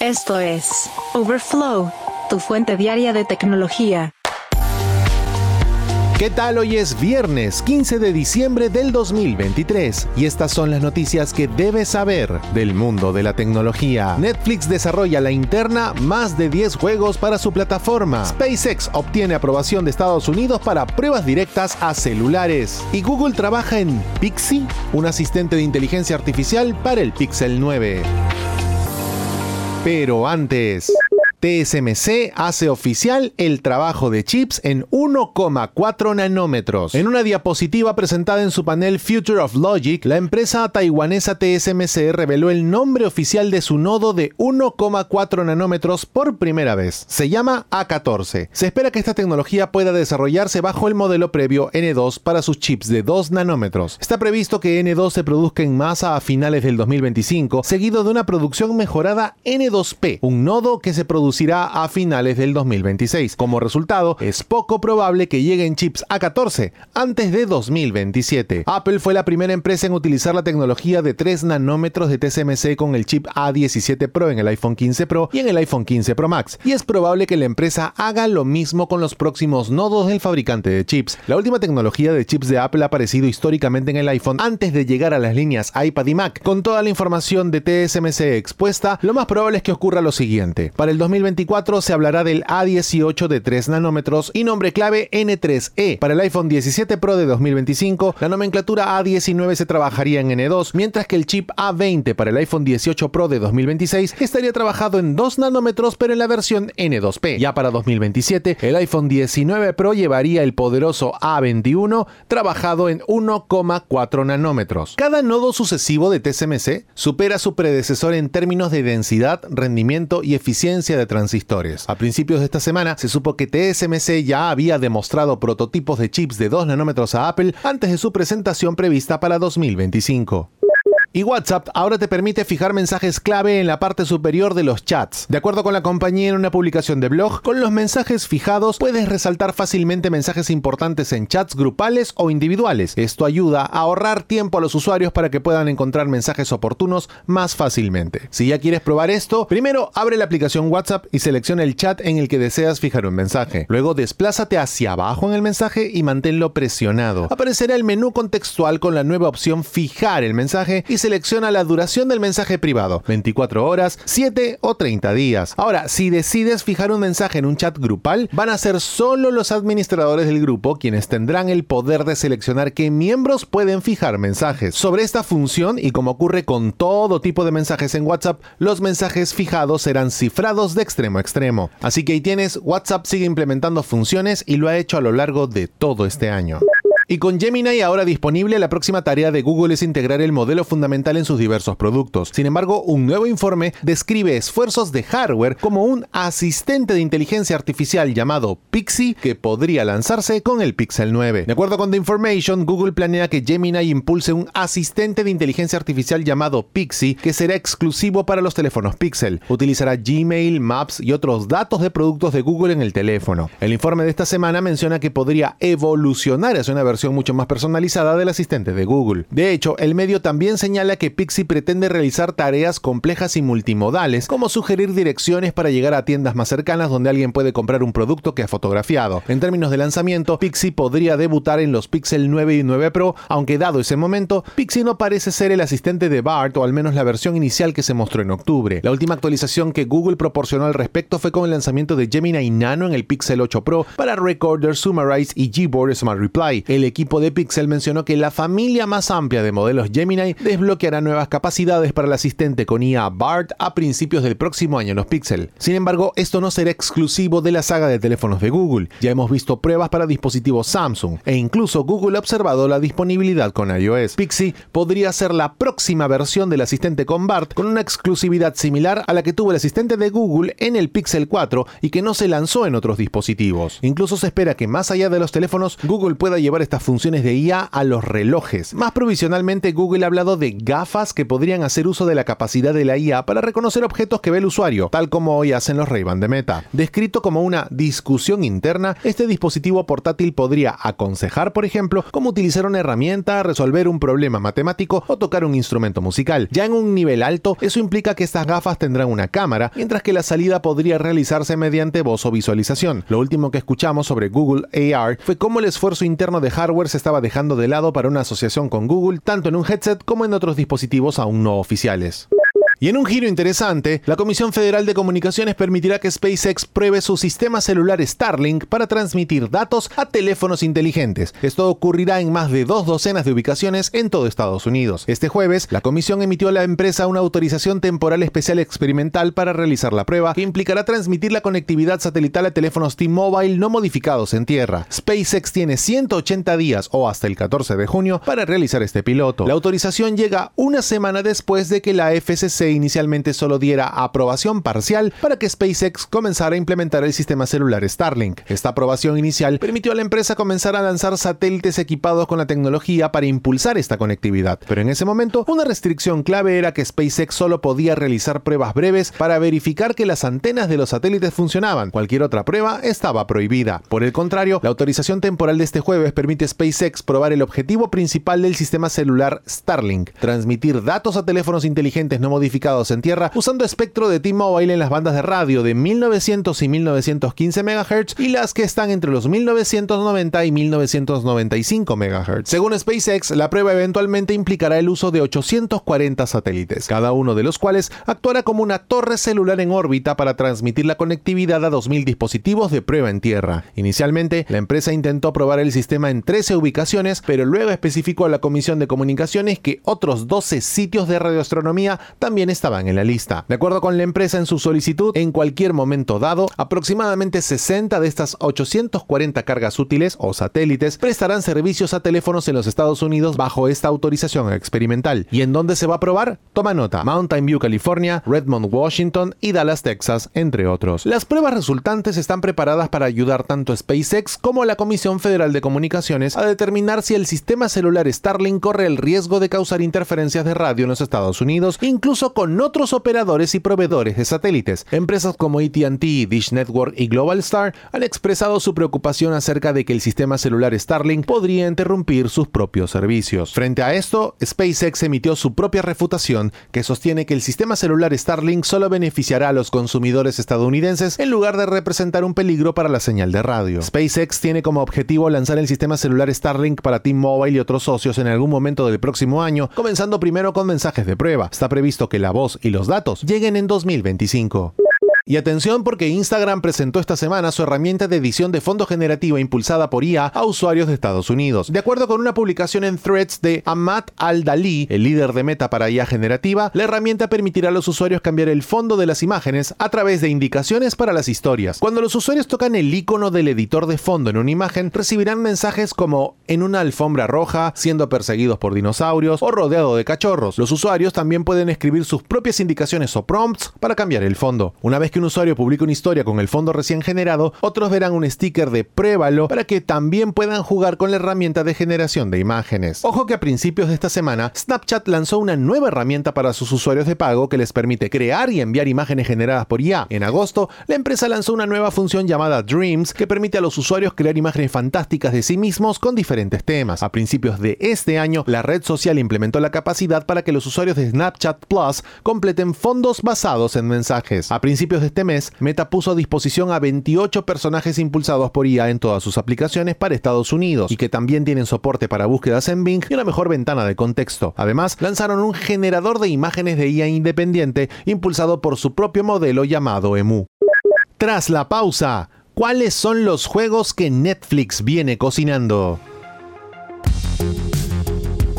Esto es Overflow, tu fuente diaria de tecnología. ¿Qué tal? Hoy es viernes 15 de diciembre del 2023 y estas son las noticias que debes saber del mundo de la tecnología. Netflix desarrolla la interna más de 10 juegos para su plataforma. SpaceX obtiene aprobación de Estados Unidos para pruebas directas a celulares. Y Google trabaja en Pixie, un asistente de inteligencia artificial para el Pixel 9. Pero antes... TSMC hace oficial el trabajo de chips en 1,4 nanómetros. En una diapositiva presentada en su panel Future of Logic, la empresa taiwanesa TSMC reveló el nombre oficial de su nodo de 1,4 nanómetros por primera vez. Se llama A14. Se espera que esta tecnología pueda desarrollarse bajo el modelo previo N2 para sus chips de 2 nanómetros. Está previsto que N2 se produzca en masa a finales del 2025, seguido de una producción mejorada N2P, un nodo que se produce a finales del 2026. Como resultado, es poco probable que lleguen chips A14 antes de 2027. Apple fue la primera empresa en utilizar la tecnología de 3 nanómetros de TSMC con el chip A17 Pro en el iPhone 15 Pro y en el iPhone 15 Pro Max. Y es probable que la empresa haga lo mismo con los próximos nodos del fabricante de chips. La última tecnología de chips de Apple ha aparecido históricamente en el iPhone antes de llegar a las líneas iPad y Mac. Con toda la información de TSMC expuesta, lo más probable es que ocurra lo siguiente. Para el 2025 2024 se hablará del A18 de 3 nanómetros y nombre clave N3E. Para el iPhone 17 Pro de 2025, la nomenclatura A19 se trabajaría en N2, mientras que el chip A20 para el iPhone 18 Pro de 2026 estaría trabajado en 2 nanómetros pero en la versión N2P. Ya para 2027, el iPhone 19 Pro llevaría el poderoso A21 trabajado en 1,4 nanómetros. Cada nodo sucesivo de TSMC supera a su predecesor en términos de densidad, rendimiento y eficiencia de transistores. A principios de esta semana se supo que TSMC ya había demostrado prototipos de chips de 2 nanómetros a Apple antes de su presentación prevista para 2025. Y WhatsApp ahora te permite fijar mensajes clave en la parte superior de los chats. De acuerdo con la compañía en una publicación de blog, con los mensajes fijados puedes resaltar fácilmente mensajes importantes en chats grupales o individuales. Esto ayuda a ahorrar tiempo a los usuarios para que puedan encontrar mensajes oportunos más fácilmente. Si ya quieres probar esto, primero abre la aplicación WhatsApp y selecciona el chat en el que deseas fijar un mensaje. Luego desplázate hacia abajo en el mensaje y manténlo presionado. Aparecerá el menú contextual con la nueva opción fijar el mensaje y selecciona la duración del mensaje privado, 24 horas, 7 o 30 días. Ahora, si decides fijar un mensaje en un chat grupal, van a ser solo los administradores del grupo quienes tendrán el poder de seleccionar qué miembros pueden fijar mensajes. Sobre esta función, y como ocurre con todo tipo de mensajes en WhatsApp, los mensajes fijados serán cifrados de extremo a extremo. Así que ahí tienes, WhatsApp sigue implementando funciones y lo ha hecho a lo largo de todo este año. Y con Gemini ahora disponible, la próxima tarea de Google es integrar el modelo fundamental en sus diversos productos. Sin embargo, un nuevo informe describe esfuerzos de hardware como un asistente de inteligencia artificial llamado Pixie que podría lanzarse con el Pixel 9. De acuerdo con The Information, Google planea que Gemini impulse un asistente de inteligencia artificial llamado Pixie que será exclusivo para los teléfonos Pixel. Utilizará Gmail, Maps y otros datos de productos de Google en el teléfono. El informe de esta semana menciona que podría evolucionar hacia una versión mucho más personalizada del asistente de Google. De hecho, el medio también señala que Pixie pretende realizar tareas complejas y multimodales, como sugerir direcciones para llegar a tiendas más cercanas donde alguien puede comprar un producto que ha fotografiado. En términos de lanzamiento, Pixie podría debutar en los Pixel 9 y 9 Pro, aunque dado ese momento, Pixie no parece ser el asistente de BART o al menos la versión inicial que se mostró en octubre. La última actualización que Google proporcionó al respecto fue con el lanzamiento de Gemini Nano en el Pixel 8 Pro para Recorder, Summarize y Gboard Smart Reply. Equipo de Pixel mencionó que la familia más amplia de modelos Gemini desbloqueará nuevas capacidades para el asistente con IA BART a principios del próximo año en los Pixel. Sin embargo, esto no será exclusivo de la saga de teléfonos de Google. Ya hemos visto pruebas para dispositivos Samsung e incluso Google ha observado la disponibilidad con iOS. Pixie podría ser la próxima versión del asistente con BART con una exclusividad similar a la que tuvo el asistente de Google en el Pixel 4 y que no se lanzó en otros dispositivos. Incluso se espera que más allá de los teléfonos, Google pueda llevar esta funciones de IA a los relojes. Más provisionalmente, Google ha hablado de gafas que podrían hacer uso de la capacidad de la IA para reconocer objetos que ve el usuario, tal como hoy hacen los Ray-Ban de Meta. Descrito como una discusión interna, este dispositivo portátil podría aconsejar, por ejemplo, cómo utilizar una herramienta, resolver un problema matemático o tocar un instrumento musical. Ya en un nivel alto, eso implica que estas gafas tendrán una cámara, mientras que la salida podría realizarse mediante voz o visualización. Lo último que escuchamos sobre Google AR fue cómo el esfuerzo interno de hardware se estaba dejando de lado para una asociación con Google, tanto en un headset como en otros dispositivos aún no oficiales. Y en un giro interesante, la Comisión Federal de Comunicaciones permitirá que SpaceX pruebe su sistema celular Starlink para transmitir datos a teléfonos inteligentes. Esto ocurrirá en más de dos docenas de ubicaciones en todo Estados Unidos. Este jueves, la comisión emitió a la empresa una autorización temporal especial experimental para realizar la prueba, que implicará transmitir la conectividad satelital a teléfonos T-Mobile no modificados en tierra. SpaceX tiene 180 días o hasta el 14 de junio para realizar este piloto. La autorización llega una semana después de que la FCC inicialmente solo diera aprobación parcial para que SpaceX comenzara a implementar el sistema celular Starlink. Esta aprobación inicial permitió a la empresa comenzar a lanzar satélites equipados con la tecnología para impulsar esta conectividad. Pero en ese momento, una restricción clave era que SpaceX solo podía realizar pruebas breves para verificar que las antenas de los satélites funcionaban. Cualquier otra prueba estaba prohibida. Por el contrario, la autorización temporal de este jueves permite a SpaceX probar el objetivo principal del sistema celular Starlink, transmitir datos a teléfonos inteligentes no modificados en tierra usando espectro de T-Mobile en las bandas de radio de 1900 y 1915 MHz y las que están entre los 1990 y 1995 MHz. Según SpaceX, la prueba eventualmente implicará el uso de 840 satélites, cada uno de los cuales actuará como una torre celular en órbita para transmitir la conectividad a 2.000 dispositivos de prueba en tierra. Inicialmente, la empresa intentó probar el sistema en 13 ubicaciones, pero luego especificó a la Comisión de Comunicaciones que otros 12 sitios de radioastronomía también estaban en la lista. De acuerdo con la empresa en su solicitud, en cualquier momento dado, aproximadamente 60 de estas 840 cargas útiles o satélites prestarán servicios a teléfonos en los Estados Unidos bajo esta autorización experimental. ¿Y en dónde se va a probar? Toma nota, Mountain View, California, Redmond, Washington y Dallas, Texas, entre otros. Las pruebas resultantes están preparadas para ayudar tanto a SpaceX como a la Comisión Federal de Comunicaciones a determinar si el sistema celular Starlink corre el riesgo de causar interferencias de radio en los Estados Unidos, incluso con otros operadores y proveedores de satélites. Empresas como ATT, Dish Network y Global Star han expresado su preocupación acerca de que el sistema celular Starlink podría interrumpir sus propios servicios. Frente a esto, SpaceX emitió su propia refutación que sostiene que el sistema celular Starlink solo beneficiará a los consumidores estadounidenses en lugar de representar un peligro para la señal de radio. SpaceX tiene como objetivo lanzar el sistema celular Starlink para T-Mobile y otros socios en algún momento del próximo año, comenzando primero con mensajes de prueba. Está previsto que la voz y los datos lleguen en 2025. Y atención porque Instagram presentó esta semana su herramienta de edición de fondo generativo impulsada por IA a usuarios de Estados Unidos. De acuerdo con una publicación en Threads de Ahmad Al-Dali, el líder de Meta para IA generativa, la herramienta permitirá a los usuarios cambiar el fondo de las imágenes a través de indicaciones para las historias. Cuando los usuarios tocan el icono del editor de fondo en una imagen, recibirán mensajes como en una alfombra roja, siendo perseguidos por dinosaurios o rodeado de cachorros. Los usuarios también pueden escribir sus propias indicaciones o prompts para cambiar el fondo. Una vez que un usuario publica una historia con el fondo recién generado, otros verán un sticker de pruébalo para que también puedan jugar con la herramienta de generación de imágenes. Ojo que a principios de esta semana, Snapchat lanzó una nueva herramienta para sus usuarios de pago que les permite crear y enviar imágenes generadas por IA. En agosto, la empresa lanzó una nueva función llamada Dreams que permite a los usuarios crear imágenes fantásticas de sí mismos con diferentes temas. A principios de este año, la red social implementó la capacidad para que los usuarios de Snapchat Plus completen fondos basados en mensajes. A principios de este mes, Meta puso a disposición a 28 personajes impulsados por IA en todas sus aplicaciones para Estados Unidos y que también tienen soporte para búsquedas en Bing y una mejor ventana de contexto. Además, lanzaron un generador de imágenes de IA independiente impulsado por su propio modelo llamado EMU. Tras la pausa, ¿cuáles son los juegos que Netflix viene cocinando?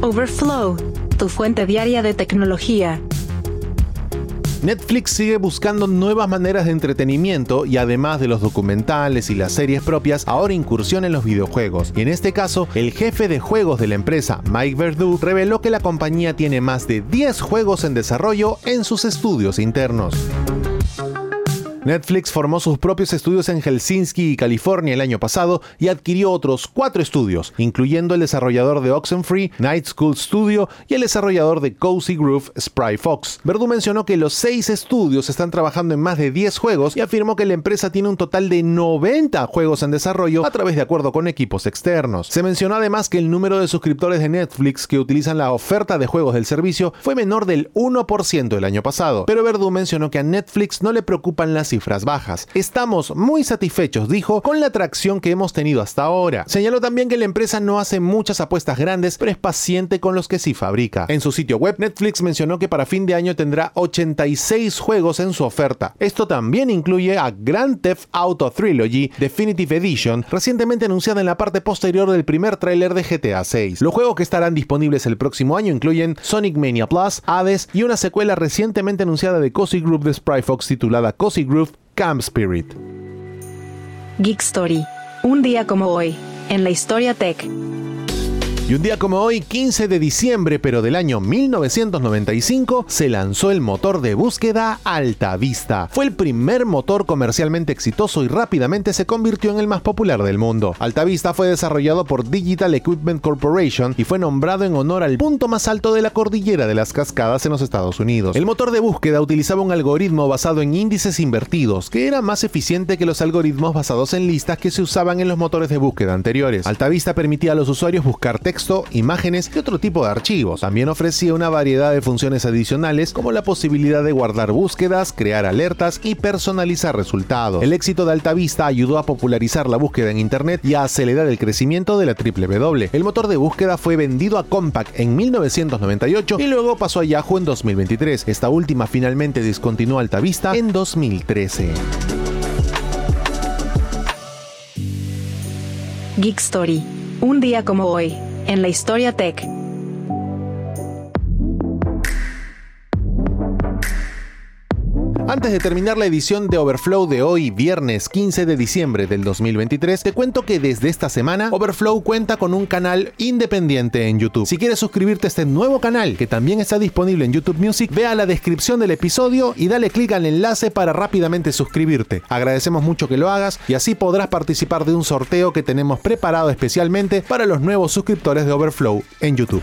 Overflow, tu fuente diaria de tecnología. Netflix sigue buscando nuevas maneras de entretenimiento y además de los documentales y las series propias, ahora incursiona en los videojuegos. Y en este caso, el jefe de juegos de la empresa, Mike Verdu, reveló que la compañía tiene más de 10 juegos en desarrollo en sus estudios internos. Netflix formó sus propios estudios en Helsinki y California el año pasado y adquirió otros cuatro estudios, incluyendo el desarrollador de Oxenfree, Night School Studio y el desarrollador de Cozy Groove, Spry Fox. Verdú mencionó que los seis estudios están trabajando en más de 10 juegos y afirmó que la empresa tiene un total de 90 juegos en desarrollo a través de acuerdo con equipos externos. Se mencionó además que el número de suscriptores de Netflix que utilizan la oferta de juegos del servicio fue menor del 1% el año pasado, pero Verdú mencionó que a Netflix no le preocupan las cifras bajas. Estamos muy satisfechos, dijo, con la atracción que hemos tenido hasta ahora. Señaló también que la empresa no hace muchas apuestas grandes, pero es paciente con los que sí fabrica. En su sitio web, Netflix mencionó que para fin de año tendrá 86 juegos en su oferta. Esto también incluye a Grand Theft Auto Trilogy Definitive Edition, recientemente anunciada en la parte posterior del primer tráiler de GTA 6. Los juegos que estarán disponibles el próximo año incluyen Sonic Mania Plus, Hades y una secuela recientemente anunciada de Cozy Group de Spryfox titulada Cozy Groove Camp Spirit. Geek Story. Un día como hoy, en la historia tech. Y un día como hoy, 15 de diciembre, pero del año 1995, se lanzó el motor de búsqueda Alta Vista. Fue el primer motor comercialmente exitoso y rápidamente se convirtió en el más popular del mundo. Alta Vista fue desarrollado por Digital Equipment Corporation y fue nombrado en honor al punto más alto de la cordillera de las cascadas en los Estados Unidos. El motor de búsqueda utilizaba un algoritmo basado en índices invertidos, que era más eficiente que los algoritmos basados en listas que se usaban en los motores de búsqueda anteriores. Alta Vista permitía a los usuarios buscar texto imágenes y otro tipo de archivos. También ofrecía una variedad de funciones adicionales como la posibilidad de guardar búsquedas, crear alertas y personalizar resultados. El éxito de Alta Vista ayudó a popularizar la búsqueda en Internet y a acelerar el crecimiento de la W. El motor de búsqueda fue vendido a Compaq en 1998 y luego pasó a Yahoo en 2023. Esta última finalmente discontinuó Alta Vista en 2013. Geek Story. Un día como hoy, en la historia tech. Antes de terminar la edición de Overflow de hoy, viernes 15 de diciembre del 2023, te cuento que desde esta semana Overflow cuenta con un canal independiente en YouTube. Si quieres suscribirte a este nuevo canal, que también está disponible en YouTube Music, ve a la descripción del episodio y dale clic al enlace para rápidamente suscribirte. Agradecemos mucho que lo hagas y así podrás participar de un sorteo que tenemos preparado especialmente para los nuevos suscriptores de Overflow en YouTube.